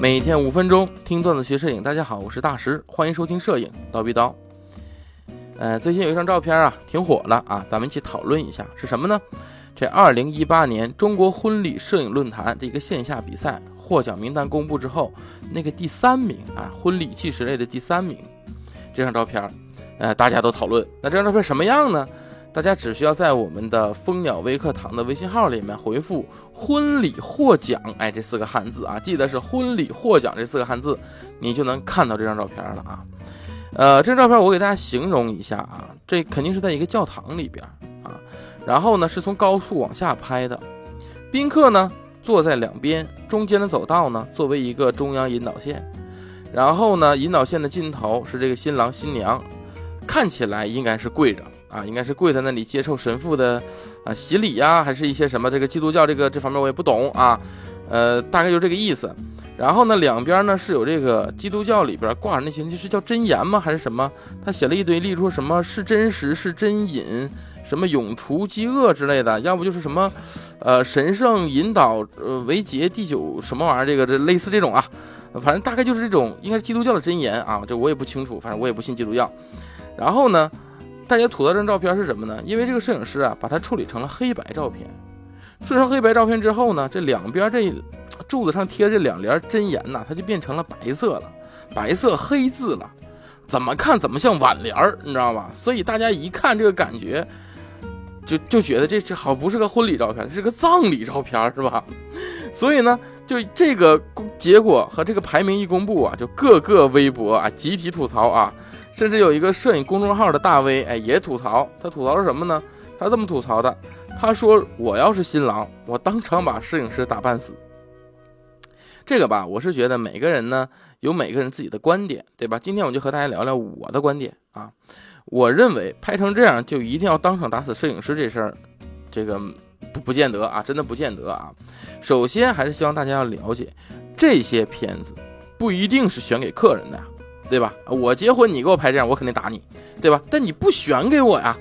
每天五分钟听段子学摄影，大家好，我是大石，欢迎收听摄影刀逼刀。呃，最近有一张照片啊，挺火了啊，咱们一起讨论一下是什么呢？这二零一八年中国婚礼摄影论坛这一个线下比赛获奖名单公布之后，那个第三名啊，婚礼纪实类的第三名，这张照片，呃，大家都讨论，那这张照片什么样呢？大家只需要在我们的蜂鸟微课堂的微信号里面回复“婚礼获奖”哎这四个汉字啊，记得是“婚礼获奖”这四个汉字，你就能看到这张照片了啊。呃，这张照片我给大家形容一下啊，这肯定是在一个教堂里边啊，然后呢是从高处往下拍的，宾客呢坐在两边，中间的走道呢作为一个中央引导线，然后呢引导线的尽头是这个新郎新娘，看起来应该是跪着。啊，应该是跪在那里接受神父的啊洗礼呀，还是一些什么这个基督教这个这方面我也不懂啊，呃，大概就这个意思。然后呢，两边呢是有这个基督教里边挂着那些，就是叫真言吗？还是什么？他写了一堆，例如什么是真实，是真饮，什么永除饥饿之类的，要不就是什么，呃，神圣引导，呃，维杰第九什么玩意儿？这个这类似这种啊，反正大概就是这种，应该是基督教的真言啊，这我也不清楚，反正我也不信基督教。然后呢？大家吐槽这张照片是什么呢？因为这个摄影师啊，把它处理成了黑白照片。处理成黑白照片之后呢，这两边这柱子上贴这两联真言呐，它就变成了白色了，白色黑字了。怎么看怎么像挽联儿，你知道吧？所以大家一看这个感觉，就就觉得这这好不是个婚礼照片，是个葬礼照片，是吧？所以呢，就这个结果和这个排名一公布啊，就各个微博啊集体吐槽啊。甚至有一个摄影公众号的大 V，哎，也吐槽。他吐槽是什么呢？他这么吐槽的：他说，我要是新郎，我当场把摄影师打半死。这个吧，我是觉得每个人呢有每个人自己的观点，对吧？今天我就和大家聊聊我的观点啊。我认为拍成这样就一定要当场打死摄影师这事儿，这个不不见得啊，真的不见得啊。首先还是希望大家要了解，这些片子不一定是选给客人的呀。对吧？我结婚你给我拍这样，我肯定打你，对吧？但你不选给我呀，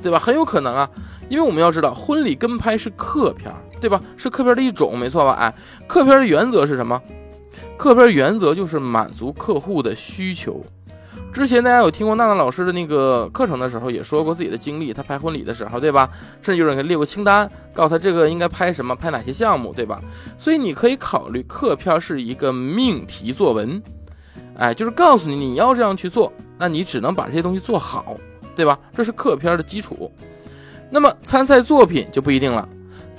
对吧？很有可能啊，因为我们要知道，婚礼跟拍是客片，对吧？是客片的一种，没错吧？哎，客片的原则是什么？客片原则就是满足客户的需求。之前大家有听过娜娜老师的那个课程的时候，也说过自己的经历，她拍婚礼的时候，对吧？甚至有人给列过清单，告诉她这个应该拍什么，拍哪些项目，对吧？所以你可以考虑客片是一个命题作文。哎，就是告诉你，你要这样去做，那你只能把这些东西做好，对吧？这是客片的基础。那么参赛作品就不一定了，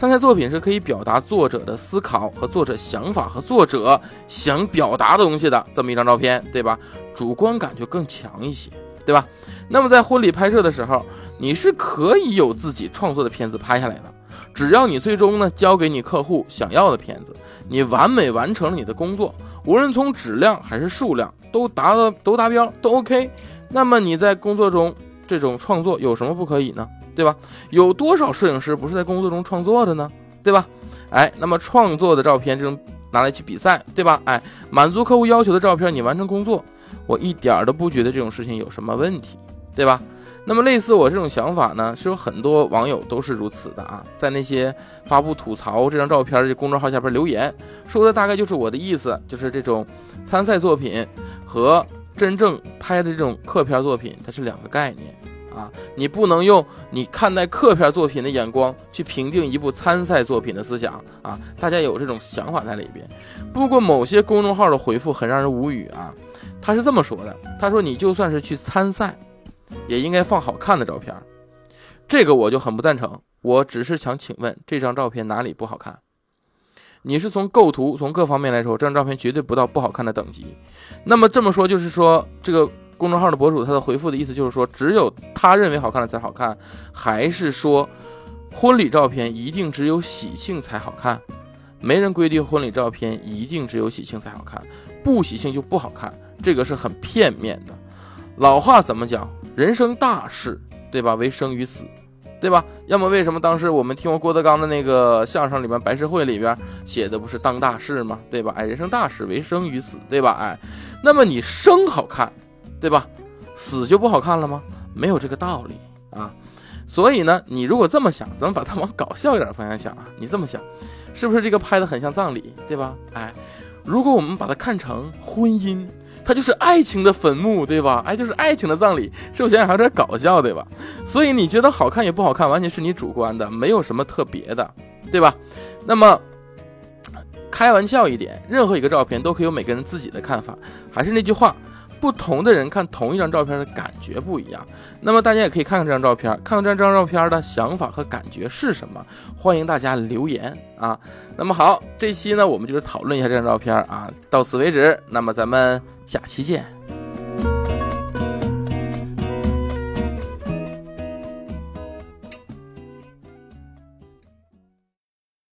参赛作品是可以表达作者的思考和作者想法和作者想表达的东西的这么一张照片，对吧？主观感就更强一些，对吧？那么在婚礼拍摄的时候，你是可以有自己创作的片子拍下来的。只要你最终呢交给你客户想要的片子，你完美完成了你的工作，无论从质量还是数量都达到都达标都 OK，那么你在工作中这种创作有什么不可以呢？对吧？有多少摄影师不是在工作中创作的呢？对吧？哎，那么创作的照片这种拿来去比赛，对吧？哎，满足客户要求的照片你完成工作，我一点都不觉得这种事情有什么问题，对吧？那么类似我这种想法呢，是有很多网友都是如此的啊，在那些发布吐槽这张照片的公众号下边留言，说的大概就是我的意思，就是这种参赛作品和真正拍的这种客片作品，它是两个概念啊，你不能用你看待客片作品的眼光去评定一部参赛作品的思想啊，大家有这种想法在里边。不过某些公众号的回复很让人无语啊，他是这么说的，他说你就算是去参赛。也应该放好看的照片，这个我就很不赞成。我只是想请问，这张照片哪里不好看？你是从构图、从各方面来说，这张照片绝对不到不好看的等级。那么这么说，就是说这个公众号的博主他的回复的意思就是说，只有他认为好看的才好看，还是说婚礼照片一定只有喜庆才好看？没人规定婚礼照片一定只有喜庆才好看，不喜庆就不好看，这个是很片面的。老话怎么讲？人生大事，对吧？为生与死，对吧？要么为什么当时我们听过郭德纲的那个相声里面白事会里边写的不是当大事吗？对吧？哎，人生大事为生与死，对吧？哎，那么你生好看，对吧？死就不好看了吗？没有这个道理啊。所以呢，你如果这么想，咱们把它往搞笑一点方向想啊。你这么想，是不是这个拍的很像葬礼，对吧？哎，如果我们把它看成婚姻，它就是爱情的坟墓，对吧？哎，就是爱情的葬礼，是不是想想还有点搞笑，对吧？所以你觉得好看也不好看，完全是你主观的，没有什么特别的，对吧？那么开玩笑一点，任何一个照片都可以有每个人自己的看法。还是那句话。不同的人看同一张照片的感觉不一样，那么大家也可以看看这张照片，看看这张照片的想法和感觉是什么，欢迎大家留言啊。那么好，这期呢我们就是讨论一下这张照片啊，到此为止，那么咱们下期见。